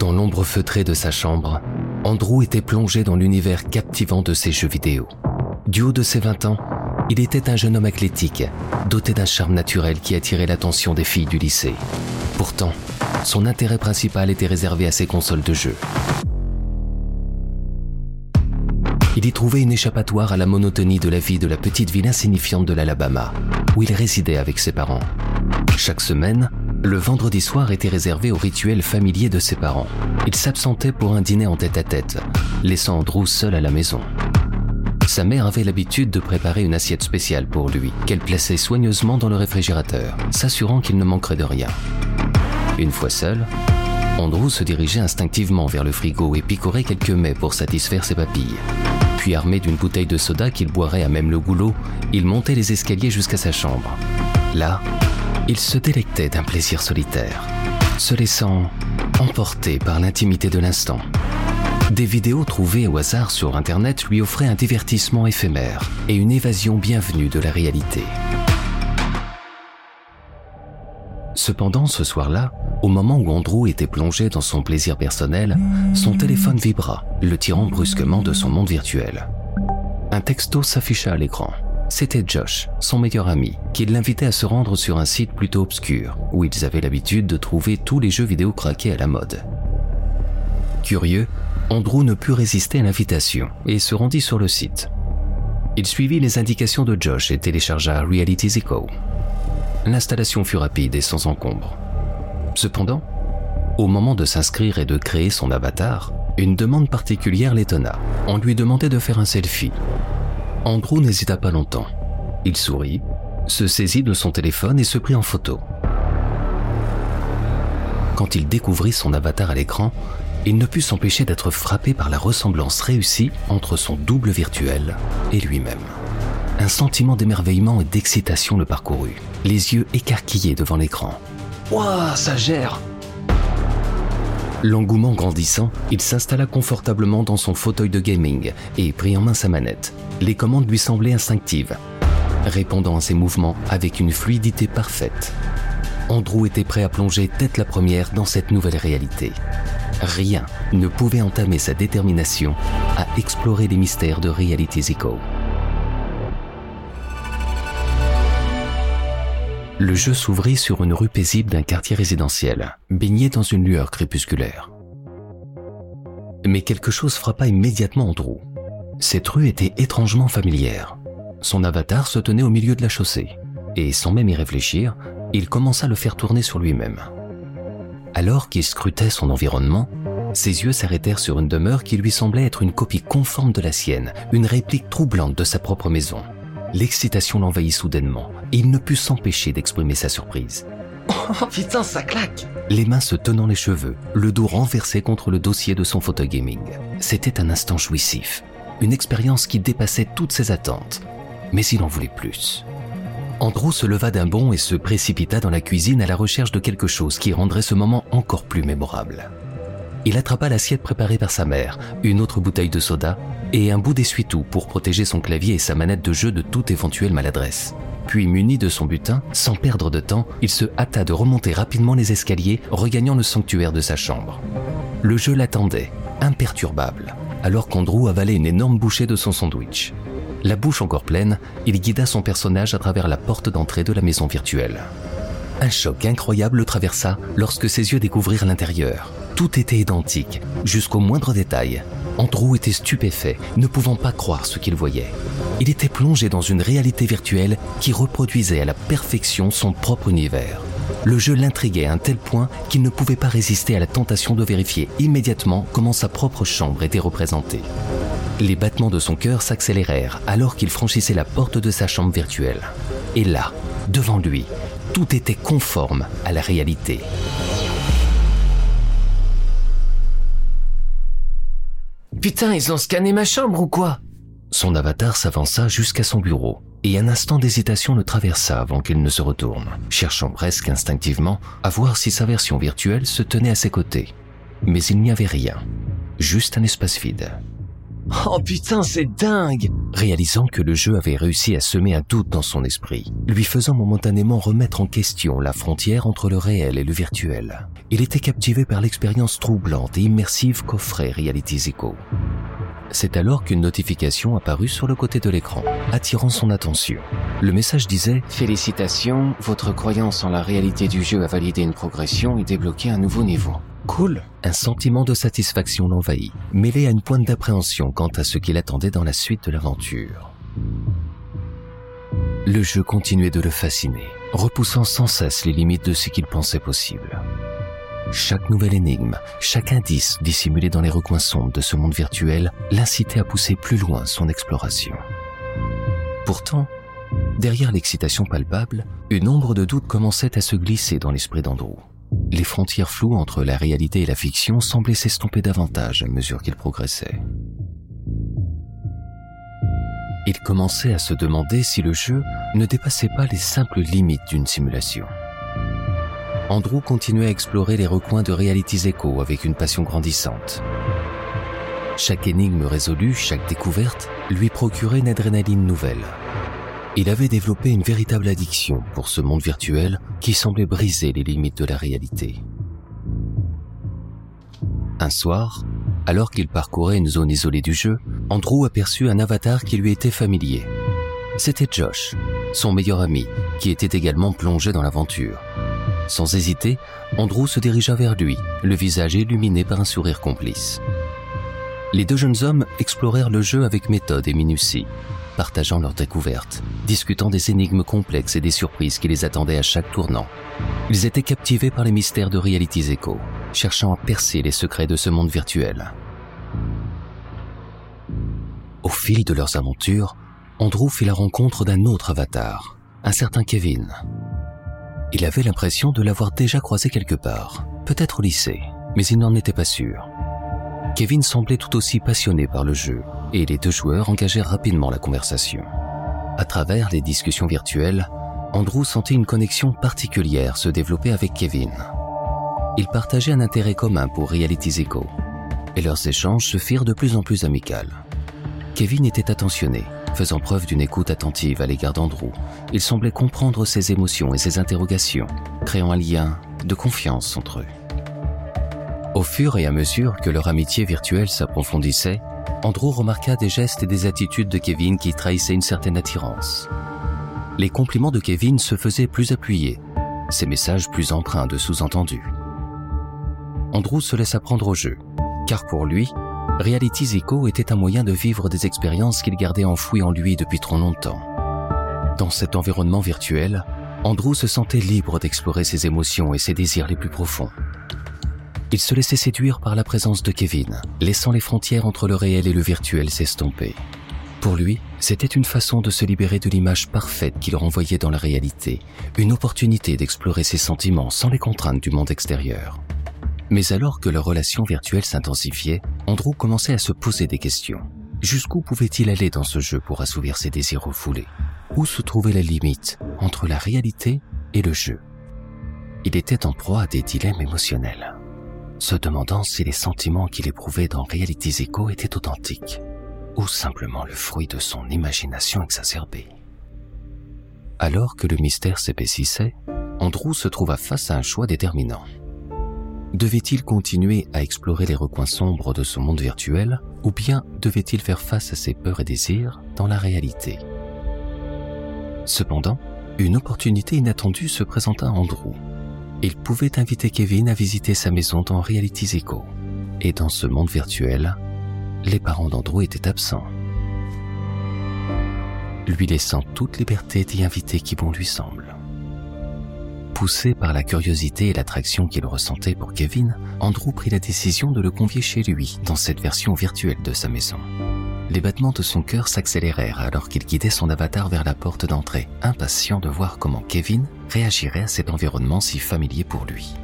Dans l'ombre feutrée de sa chambre, Andrew était plongé dans l'univers captivant de ses jeux vidéo. Du haut de ses 20 ans, il était un jeune homme athlétique, doté d'un charme naturel qui attirait l'attention des filles du lycée. Pourtant, son intérêt principal était réservé à ses consoles de jeux. Il y trouvait une échappatoire à la monotonie de la vie de la petite ville insignifiante de l'Alabama, où il résidait avec ses parents. Chaque semaine, le vendredi soir était réservé au rituel familier de ses parents. Il s'absentait pour un dîner en tête-à-tête, laissant Andrew seul à la maison. Sa mère avait l'habitude de préparer une assiette spéciale pour lui, qu'elle plaçait soigneusement dans le réfrigérateur, s'assurant qu'il ne manquerait de rien. Une fois seul, Andrew se dirigeait instinctivement vers le frigo et picorait quelques mets pour satisfaire ses papilles. Puis armé d'une bouteille de soda qu'il boirait à même le goulot, il montait les escaliers jusqu'à sa chambre. Là, il se délectait d'un plaisir solitaire, se laissant emporter par l'intimité de l'instant. Des vidéos trouvées au hasard sur Internet lui offraient un divertissement éphémère et une évasion bienvenue de la réalité. Cependant, ce soir-là, au moment où Andrew était plongé dans son plaisir personnel, son téléphone vibra, le tirant brusquement de son monde virtuel. Un texto s'afficha à l'écran. C'était Josh, son meilleur ami, qui l'invitait à se rendre sur un site plutôt obscur, où ils avaient l'habitude de trouver tous les jeux vidéo craqués à la mode. Curieux, Andrew ne put résister à l'invitation et se rendit sur le site. Il suivit les indications de Josh et téléchargea Reality Echo. L'installation fut rapide et sans encombre. Cependant, au moment de s'inscrire et de créer son avatar, une demande particulière l'étonna. On lui demandait de faire un selfie, Andrew n'hésita pas longtemps. Il sourit, se saisit de son téléphone et se prit en photo. Quand il découvrit son avatar à l'écran, il ne put s'empêcher d'être frappé par la ressemblance réussie entre son double virtuel et lui-même. Un sentiment d'émerveillement et d'excitation le parcourut, les yeux écarquillés devant l'écran. Ouah, ça gère L'engouement grandissant, il s'installa confortablement dans son fauteuil de gaming et prit en main sa manette. Les commandes lui semblaient instinctives, répondant à ses mouvements avec une fluidité parfaite. Andrew était prêt à plonger tête la première dans cette nouvelle réalité. Rien ne pouvait entamer sa détermination à explorer les mystères de Reality Echo. Le jeu s'ouvrit sur une rue paisible d'un quartier résidentiel, baigné dans une lueur crépusculaire. Mais quelque chose frappa immédiatement Andrew. Cette rue était étrangement familière. Son avatar se tenait au milieu de la chaussée, et sans même y réfléchir, il commença à le faire tourner sur lui-même. Alors qu'il scrutait son environnement, ses yeux s'arrêtèrent sur une demeure qui lui semblait être une copie conforme de la sienne, une réplique troublante de sa propre maison. L'excitation l'envahit soudainement et il ne put s'empêcher d'exprimer sa surprise. Oh putain, ça claque Les mains se tenant les cheveux, le dos renversé contre le dossier de son fauteuil gaming. C'était un instant jouissif, une expérience qui dépassait toutes ses attentes. Mais il en voulait plus. Andrew se leva d'un bond et se précipita dans la cuisine à la recherche de quelque chose qui rendrait ce moment encore plus mémorable. Il attrapa l'assiette préparée par sa mère, une autre bouteille de soda et un bout d'essuie-tout pour protéger son clavier et sa manette de jeu de toute éventuelle maladresse. Puis, muni de son butin, sans perdre de temps, il se hâta de remonter rapidement les escaliers, regagnant le sanctuaire de sa chambre. Le jeu l'attendait, imperturbable, alors qu'Andrew avalait une énorme bouchée de son sandwich. La bouche encore pleine, il guida son personnage à travers la porte d'entrée de la maison virtuelle. Un choc incroyable le traversa lorsque ses yeux découvrirent l'intérieur. Tout était identique, jusqu'au moindre détail. Andrew était stupéfait, ne pouvant pas croire ce qu'il voyait. Il était plongé dans une réalité virtuelle qui reproduisait à la perfection son propre univers. Le jeu l'intriguait à un tel point qu'il ne pouvait pas résister à la tentation de vérifier immédiatement comment sa propre chambre était représentée. Les battements de son cœur s'accélérèrent alors qu'il franchissait la porte de sa chambre virtuelle. Et là, devant lui, tout était conforme à la réalité. Putain, ils ont scanné ma chambre ou quoi Son avatar s'avança jusqu'à son bureau, et un instant d'hésitation le traversa avant qu'il ne se retourne, cherchant presque instinctivement à voir si sa version virtuelle se tenait à ses côtés. Mais il n'y avait rien, juste un espace vide. Oh putain, c'est dingue Réalisant que le jeu avait réussi à semer un doute dans son esprit, lui faisant momentanément remettre en question la frontière entre le réel et le virtuel, il était captivé par l'expérience troublante et immersive qu'offrait Reality Zico. C'est alors qu'une notification apparut sur le côté de l'écran, attirant son attention. Le message disait Félicitations, votre croyance en la réalité du jeu a validé une progression et débloqué un nouveau niveau. Cool. Un sentiment de satisfaction l'envahit, mêlé à une pointe d'appréhension quant à ce qu'il attendait dans la suite de l'aventure. Le jeu continuait de le fasciner, repoussant sans cesse les limites de ce qu'il pensait possible. Chaque nouvelle énigme, chaque indice dissimulé dans les recoins sombres de ce monde virtuel l'incitait à pousser plus loin son exploration. Pourtant, derrière l'excitation palpable, une ombre de doute commençait à se glisser dans l'esprit d'Andrew. Les frontières floues entre la réalité et la fiction semblaient s'estomper davantage à mesure qu'il progressait. Il commençait à se demander si le jeu ne dépassait pas les simples limites d'une simulation. Andrew continuait à explorer les recoins de Reality's Echo avec une passion grandissante. Chaque énigme résolue, chaque découverte, lui procurait une adrénaline nouvelle. Il avait développé une véritable addiction pour ce monde virtuel qui semblait briser les limites de la réalité. Un soir, alors qu'il parcourait une zone isolée du jeu, Andrew aperçut un avatar qui lui était familier. C'était Josh, son meilleur ami, qui était également plongé dans l'aventure. Sans hésiter, Andrew se dirigea vers lui, le visage illuminé par un sourire complice. Les deux jeunes hommes explorèrent le jeu avec méthode et minutie, partageant leurs découvertes, discutant des énigmes complexes et des surprises qui les attendaient à chaque tournant. Ils étaient captivés par les mystères de Reality's Echo, cherchant à percer les secrets de ce monde virtuel. Au fil de leurs aventures, Andrew fit la rencontre d'un autre avatar, un certain Kevin, il avait l'impression de l'avoir déjà croisé quelque part, peut-être au lycée, mais il n'en était pas sûr. Kevin semblait tout aussi passionné par le jeu, et les deux joueurs engagèrent rapidement la conversation. À travers les discussions virtuelles, Andrew sentait une connexion particulière se développer avec Kevin. Ils partageaient un intérêt commun pour Reality Echo, et leurs échanges se firent de plus en plus amicales. Kevin était attentionné, faisant preuve d'une écoute attentive à l'égard d'Andrew. Il semblait comprendre ses émotions et ses interrogations, créant un lien de confiance entre eux. Au fur et à mesure que leur amitié virtuelle s'approfondissait, Andrew remarqua des gestes et des attitudes de Kevin qui trahissaient une certaine attirance. Les compliments de Kevin se faisaient plus appuyés, ses messages plus empreints de sous-entendus. Andrew se laissa prendre au jeu, car pour lui, Reality Zico était un moyen de vivre des expériences qu'il gardait enfouies en lui depuis trop longtemps. Dans cet environnement virtuel, Andrew se sentait libre d'explorer ses émotions et ses désirs les plus profonds. Il se laissait séduire par la présence de Kevin, laissant les frontières entre le réel et le virtuel s'estomper. Pour lui, c'était une façon de se libérer de l'image parfaite qu'il renvoyait dans la réalité, une opportunité d'explorer ses sentiments sans les contraintes du monde extérieur. Mais alors que leur relation virtuelle s'intensifiait, Andrew commençait à se poser des questions. Jusqu'où pouvait-il aller dans ce jeu pour assouvir ses désirs refoulés? Où se trouvait la limite entre la réalité et le jeu? Il était en proie à des dilemmes émotionnels, se demandant si les sentiments qu'il éprouvait dans Reality's Echo étaient authentiques ou simplement le fruit de son imagination exacerbée. Alors que le mystère s'épaississait, Andrew se trouva face à un choix déterminant. Devait-il continuer à explorer les recoins sombres de ce monde virtuel ou bien devait-il faire face à ses peurs et désirs dans la réalité? Cependant, une opportunité inattendue se présenta à Andrew. Il pouvait inviter Kevin à visiter sa maison dans Reality's Echo. Et dans ce monde virtuel, les parents d'Andrew étaient absents. Lui laissant toute liberté d'y inviter qui bon lui semble. Poussé par la curiosité et l'attraction qu'il ressentait pour Kevin, Andrew prit la décision de le convier chez lui dans cette version virtuelle de sa maison. Les battements de son cœur s'accélérèrent alors qu'il guidait son avatar vers la porte d'entrée, impatient de voir comment Kevin réagirait à cet environnement si familier pour lui.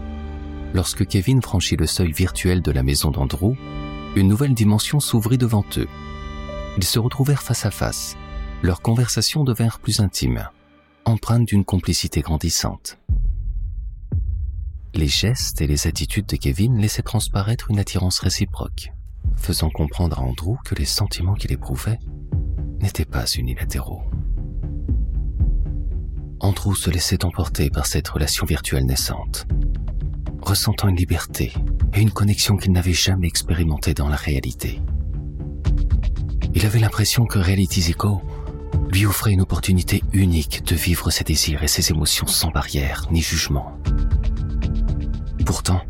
Lorsque Kevin franchit le seuil virtuel de la maison d'Andrew, une nouvelle dimension s'ouvrit devant eux. Ils se retrouvèrent face à face. Leurs conversations devinrent plus intimes, empreintes d'une complicité grandissante. Les gestes et les attitudes de Kevin laissaient transparaître une attirance réciproque. faisant comprendre à Andrew que les sentiments qu'il éprouvait n'étaient pas unilatéraux. Andrew se laissait emporter par cette relation virtuelle naissante, ressentant une liberté et une connexion qu'il n'avait jamais expérimentée dans la réalité. Il avait l'impression que Reality Zico lui offrait une opportunité unique de vivre ses désirs et ses émotions sans barrière ni jugement. Pourtant,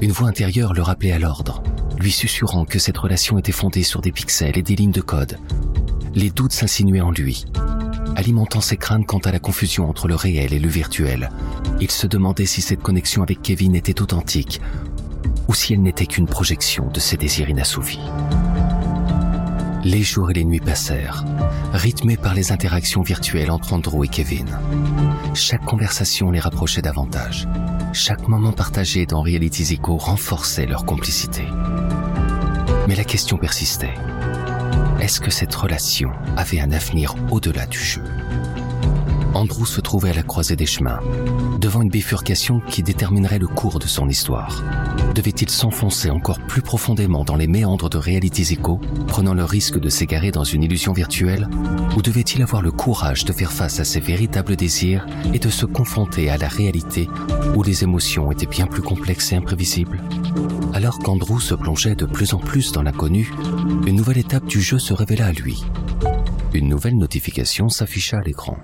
une voix intérieure le rappelait à l'ordre, lui susurrant que cette relation était fondée sur des pixels et des lignes de code. Les doutes s'insinuaient en lui, alimentant ses craintes quant à la confusion entre le réel et le virtuel. Il se demandait si cette connexion avec Kevin était authentique ou si elle n'était qu'une projection de ses désirs inassouvis. Les jours et les nuits passèrent, rythmés par les interactions virtuelles entre Andrew et Kevin. Chaque conversation les rapprochait davantage. Chaque moment partagé dans Reality Zico renforçait leur complicité. Mais la question persistait. Est-ce que cette relation avait un avenir au-delà du jeu? Andrew se trouvait à la croisée des chemins, devant une bifurcation qui déterminerait le cours de son histoire. Devait-il s'enfoncer encore plus profondément dans les méandres de Reality Zico, prenant le risque de s'égarer dans une illusion virtuelle, ou devait-il avoir le courage de faire face à ses véritables désirs et de se confronter à la réalité où les émotions étaient bien plus complexes et imprévisibles? Alors qu'Andrew se plongeait de plus en plus dans l'inconnu, une nouvelle étape du jeu se révéla à lui. Une nouvelle notification s'afficha à l'écran.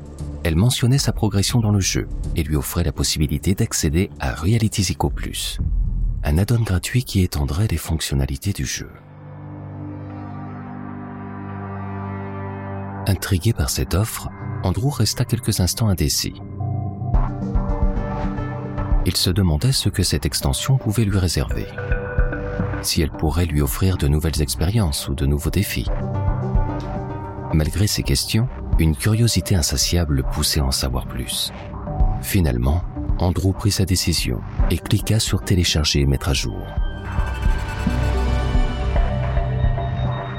Elle mentionnait sa progression dans le jeu et lui offrait la possibilité d'accéder à Reality Zico Plus, un add-on gratuit qui étendrait les fonctionnalités du jeu. Intrigué par cette offre, Andrew resta quelques instants indécis. Il se demandait ce que cette extension pouvait lui réserver. Si elle pourrait lui offrir de nouvelles expériences ou de nouveaux défis. Malgré ces questions, une curiosité insatiable le poussait à en savoir plus. Finalement, Andrew prit sa décision et cliqua sur télécharger et mettre à jour.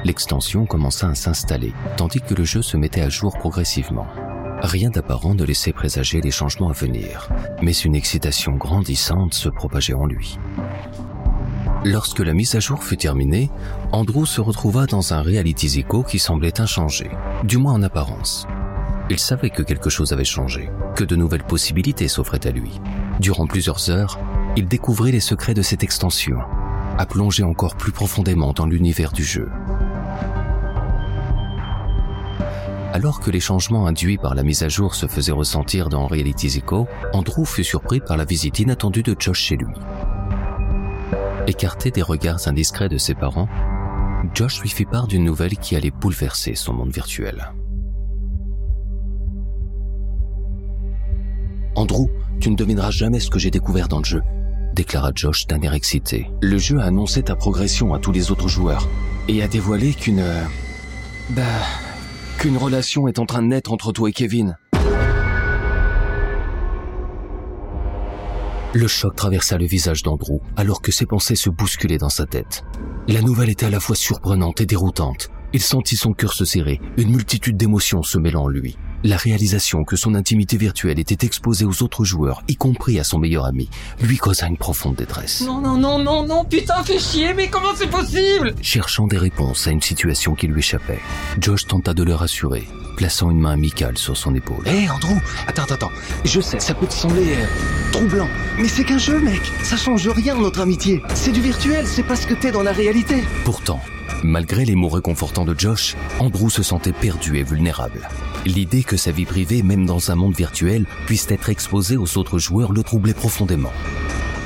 L'extension commença à s'installer, tandis que le jeu se mettait à jour progressivement. Rien d'apparent ne laissait présager les changements à venir, mais une excitation grandissante se propageait en lui. Lorsque la mise à jour fut terminée, Andrew se retrouva dans un reality zico qui semblait inchangé, du moins en apparence. Il savait que quelque chose avait changé, que de nouvelles possibilités s'offraient à lui. Durant plusieurs heures, il découvrit les secrets de cette extension, à plonger encore plus profondément dans l'univers du jeu. Alors que les changements induits par la mise à jour se faisaient ressentir dans Reality Zico, Andrew fut surpris par la visite inattendue de Josh chez lui. Écarté des regards indiscrets de ses parents, Josh lui fit part d'une nouvelle qui allait bouleverser son monde virtuel. Andrew, tu ne devineras jamais ce que j'ai découvert dans le jeu, déclara Josh d'un air excité. Le jeu a annoncé ta progression à tous les autres joueurs et a dévoilé qu'une... Euh, bah... qu'une relation est en train de naître entre toi et Kevin. Le choc traversa le visage d'Andrew alors que ses pensées se bousculaient dans sa tête. La nouvelle était à la fois surprenante et déroutante. Il sentit son cœur se serrer, une multitude d'émotions se mêlant en lui. La réalisation que son intimité virtuelle était exposée aux autres joueurs, y compris à son meilleur ami, lui causa une profonde détresse. Non, non, non, non, non, putain, fais chier, mais comment c'est possible? Cherchant des réponses à une situation qui lui échappait, Josh tenta de le rassurer, plaçant une main amicale sur son épaule. Hé, hey, Andrew, attends, attends, attends. Je sais, ça peut te sembler euh, troublant, mais c'est qu'un jeu, mec. Ça change rien, notre amitié. C'est du virtuel, c'est pas ce que t'es dans la réalité. Pourtant, Malgré les mots réconfortants de Josh, Andrew se sentait perdu et vulnérable. L'idée que sa vie privée, même dans un monde virtuel, puisse être exposée aux autres joueurs le troublait profondément.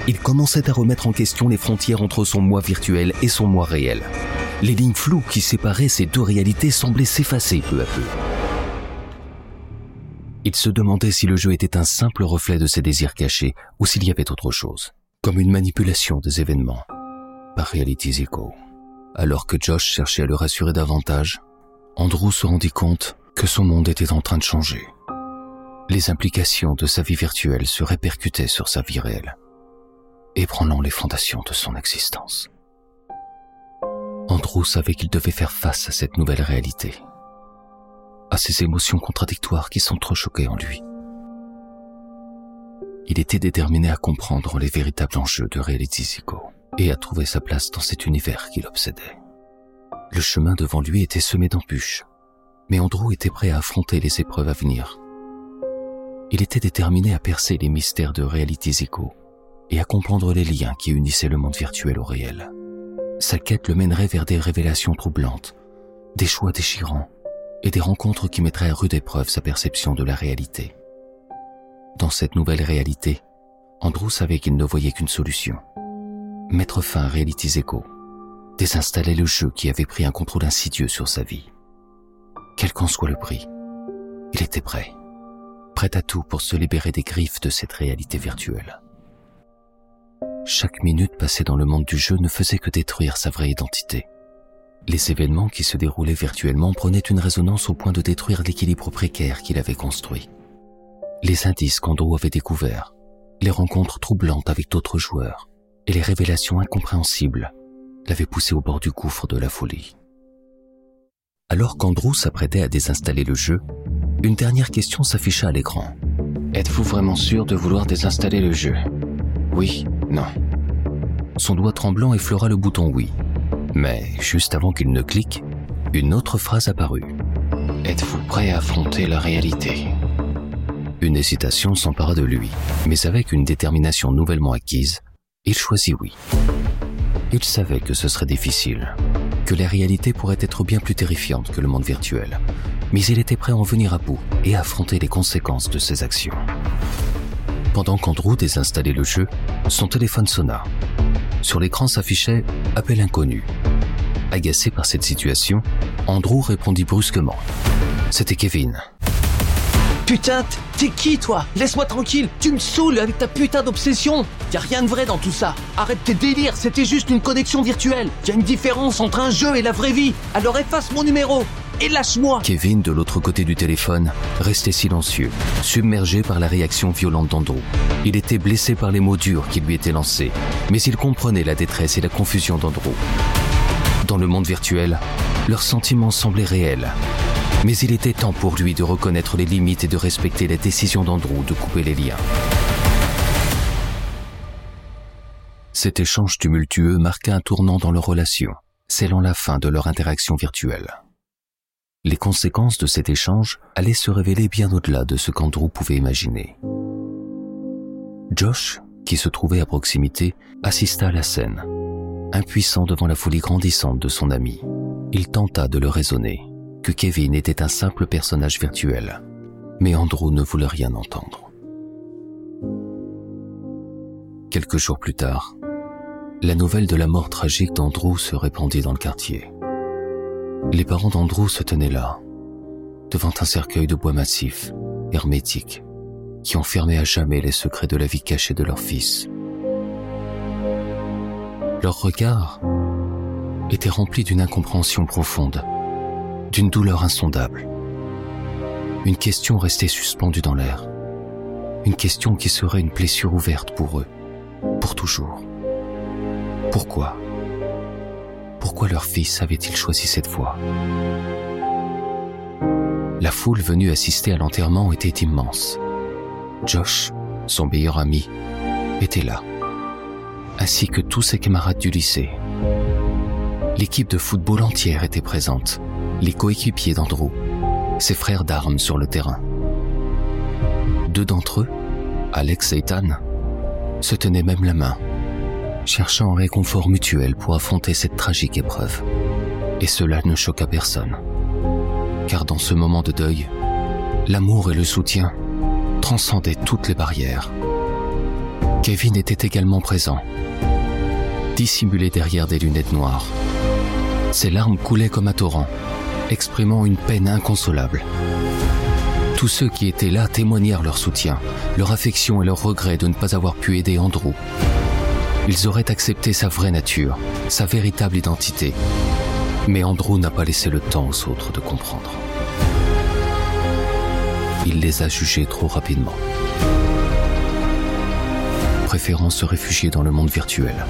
Il commençait à remettre en question les frontières entre son moi virtuel et son moi réel. Les lignes floues qui séparaient ces deux réalités semblaient s'effacer peu à peu. Il se demandait si le jeu était un simple reflet de ses désirs cachés ou s'il y avait autre chose, comme une manipulation des événements par Reality Zico. Alors que Josh cherchait à le rassurer davantage, Andrew se rendit compte que son monde était en train de changer. Les implications de sa vie virtuelle se répercutaient sur sa vie réelle, ébranlant les fondations de son existence. Andrew savait qu'il devait faire face à cette nouvelle réalité, à ces émotions contradictoires qui s'entrechoquaient en lui. Il était déterminé à comprendre les véritables enjeux de Reality Zico et à trouver sa place dans cet univers qui l'obsédait. Le chemin devant lui était semé d'embûches, mais Andrew était prêt à affronter les épreuves à venir. Il était déterminé à percer les mystères de Reality Zico et à comprendre les liens qui unissaient le monde virtuel au réel. Sa quête le mènerait vers des révélations troublantes, des choix déchirants et des rencontres qui mettraient à rude épreuve sa perception de la réalité. Dans cette nouvelle réalité, Andrew savait qu'il ne voyait qu'une solution. Mettre fin à Reality Echo. Désinstaller le jeu qui avait pris un contrôle insidieux sur sa vie. Quel qu'en soit le prix, il était prêt. Prêt à tout pour se libérer des griffes de cette réalité virtuelle. Chaque minute passée dans le monde du jeu ne faisait que détruire sa vraie identité. Les événements qui se déroulaient virtuellement prenaient une résonance au point de détruire l'équilibre précaire qu'il avait construit. Les indices qu'Andrew avait découverts, les rencontres troublantes avec d'autres joueurs et les révélations incompréhensibles l'avaient poussé au bord du gouffre de la folie. Alors qu'Andrew s'apprêtait à désinstaller le jeu, une dernière question s'afficha à l'écran. Êtes-vous vraiment sûr de vouloir désinstaller le jeu? Oui, non. Son doigt tremblant effleura le bouton oui. Mais juste avant qu'il ne clique, une autre phrase apparut. Êtes-vous prêt à affronter la réalité? Une hésitation s'empara de lui, mais avec une détermination nouvellement acquise, il choisit oui. Il savait que ce serait difficile, que la réalité pourrait être bien plus terrifiante que le monde virtuel, mais il était prêt à en venir à bout et à affronter les conséquences de ses actions. Pendant qu'Andrew désinstallait le jeu, son téléphone sonna. Sur l'écran s'affichait Appel inconnu. Agacé par cette situation, Andrew répondit brusquement. C'était Kevin. Putain, t'es qui toi? Laisse-moi tranquille, tu me saoules avec ta putain d'obsession Y a rien de vrai dans tout ça. Arrête tes délires, c'était juste une connexion virtuelle. Y a une différence entre un jeu et la vraie vie. Alors efface mon numéro et lâche-moi Kevin, de l'autre côté du téléphone, restait silencieux, submergé par la réaction violente d'Andrew. Il était blessé par les mots durs qui lui étaient lancés, mais il comprenait la détresse et la confusion d'Andrew. Dans le monde virtuel, leurs sentiments semblaient réels. Mais il était temps pour lui de reconnaître les limites et de respecter la décision d'Andrew de couper les liens. Cet échange tumultueux marqua un tournant dans leur relation, scellant la fin de leur interaction virtuelle. Les conséquences de cet échange allaient se révéler bien au-delà de ce qu'Andrew pouvait imaginer. Josh, qui se trouvait à proximité, assista à la scène. Impuissant devant la folie grandissante de son ami, il tenta de le raisonner, que Kevin était un simple personnage virtuel. Mais Andrew ne voulait rien entendre. Quelques jours plus tard, la nouvelle de la mort tragique d'Andrew se répandit dans le quartier. Les parents d'Andrew se tenaient là, devant un cercueil de bois massif, hermétique, qui enfermait à jamais les secrets de la vie cachée de leur fils. Leur regard était rempli d'une incompréhension profonde, d'une douleur insondable. Une question restait suspendue dans l'air. Une question qui serait une blessure ouverte pour eux, pour toujours. Pourquoi? Pourquoi leur fils avait-il choisi cette voie? La foule venue assister à l'enterrement était immense. Josh, son meilleur ami, était là, ainsi que tous ses camarades du lycée. L'équipe de football entière était présente, les coéquipiers d'Andrew, ses frères d'armes sur le terrain. Deux d'entre eux, Alex et Ethan, se tenaient même la main cherchant un réconfort mutuel pour affronter cette tragique épreuve. Et cela ne choqua personne. Car dans ce moment de deuil, l'amour et le soutien transcendaient toutes les barrières. Kevin était également présent, dissimulé derrière des lunettes noires. Ses larmes coulaient comme un torrent, exprimant une peine inconsolable. Tous ceux qui étaient là témoignèrent leur soutien, leur affection et leur regret de ne pas avoir pu aider Andrew, ils auraient accepté sa vraie nature, sa véritable identité. Mais Andrew n'a pas laissé le temps aux autres de comprendre. Il les a jugés trop rapidement, préférant se réfugier dans le monde virtuel,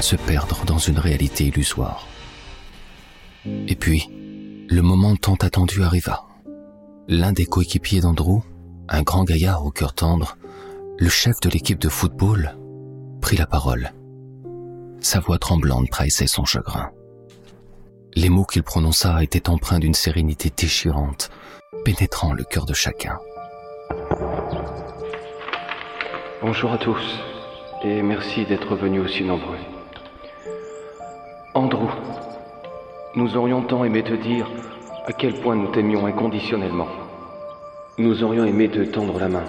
se perdre dans une réalité illusoire. Et puis, le moment tant attendu arriva. L'un des coéquipiers d'Andrew, un grand gaillard au cœur tendre, le chef de l'équipe de football prit la parole. Sa voix tremblante trahissait son chagrin. Les mots qu'il prononça étaient empreints d'une sérénité déchirante, pénétrant le cœur de chacun. Bonjour à tous, et merci d'être venus aussi nombreux. Andrew, nous aurions tant aimé te dire à quel point nous t'aimions inconditionnellement. Nous aurions aimé te tendre la main,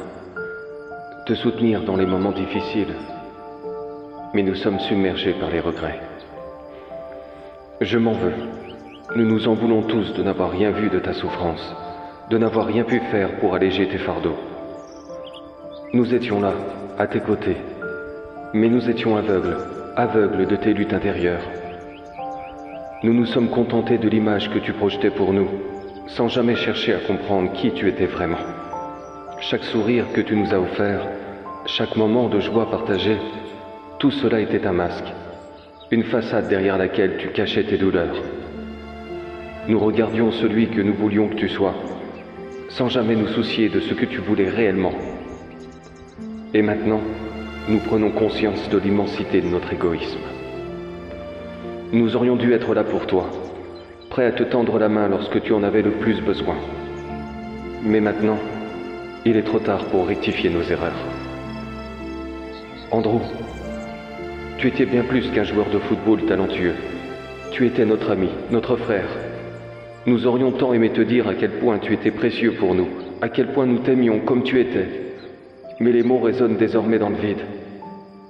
te soutenir dans les moments difficiles, mais nous sommes submergés par les regrets. Je m'en veux. Nous nous en voulons tous de n'avoir rien vu de ta souffrance, de n'avoir rien pu faire pour alléger tes fardeaux. Nous étions là, à tes côtés, mais nous étions aveugles, aveugles de tes luttes intérieures. Nous nous sommes contentés de l'image que tu projetais pour nous, sans jamais chercher à comprendre qui tu étais vraiment. Chaque sourire que tu nous as offert, chaque moment de joie partagé, tout cela était un masque, une façade derrière laquelle tu cachais tes douleurs. Nous regardions celui que nous voulions que tu sois, sans jamais nous soucier de ce que tu voulais réellement. Et maintenant, nous prenons conscience de l'immensité de notre égoïsme. Nous aurions dû être là pour toi, prêts à te tendre la main lorsque tu en avais le plus besoin. Mais maintenant, il est trop tard pour rectifier nos erreurs. Andrew, tu étais bien plus qu'un joueur de football talentueux. Tu étais notre ami, notre frère. Nous aurions tant aimé te dire à quel point tu étais précieux pour nous, à quel point nous t'aimions comme tu étais. Mais les mots résonnent désormais dans le vide,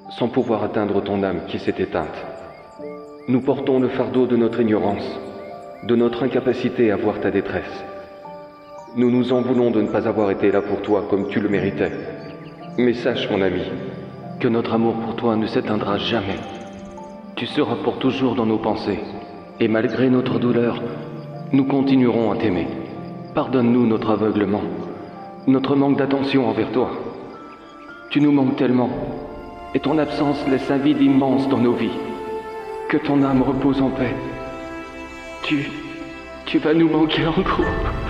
sans pouvoir atteindre ton âme qui s'est éteinte. Nous portons le fardeau de notre ignorance, de notre incapacité à voir ta détresse. Nous nous en voulons de ne pas avoir été là pour toi comme tu le méritais. Mais sache, mon ami, que notre amour pour toi ne s'éteindra jamais. Tu seras pour toujours dans nos pensées, et malgré notre douleur, nous continuerons à t'aimer. Pardonne-nous notre aveuglement, notre manque d'attention envers toi. Tu nous manques tellement, et ton absence laisse un vide immense dans nos vies. Que ton âme repose en paix. Tu... tu vas nous manquer en groupe.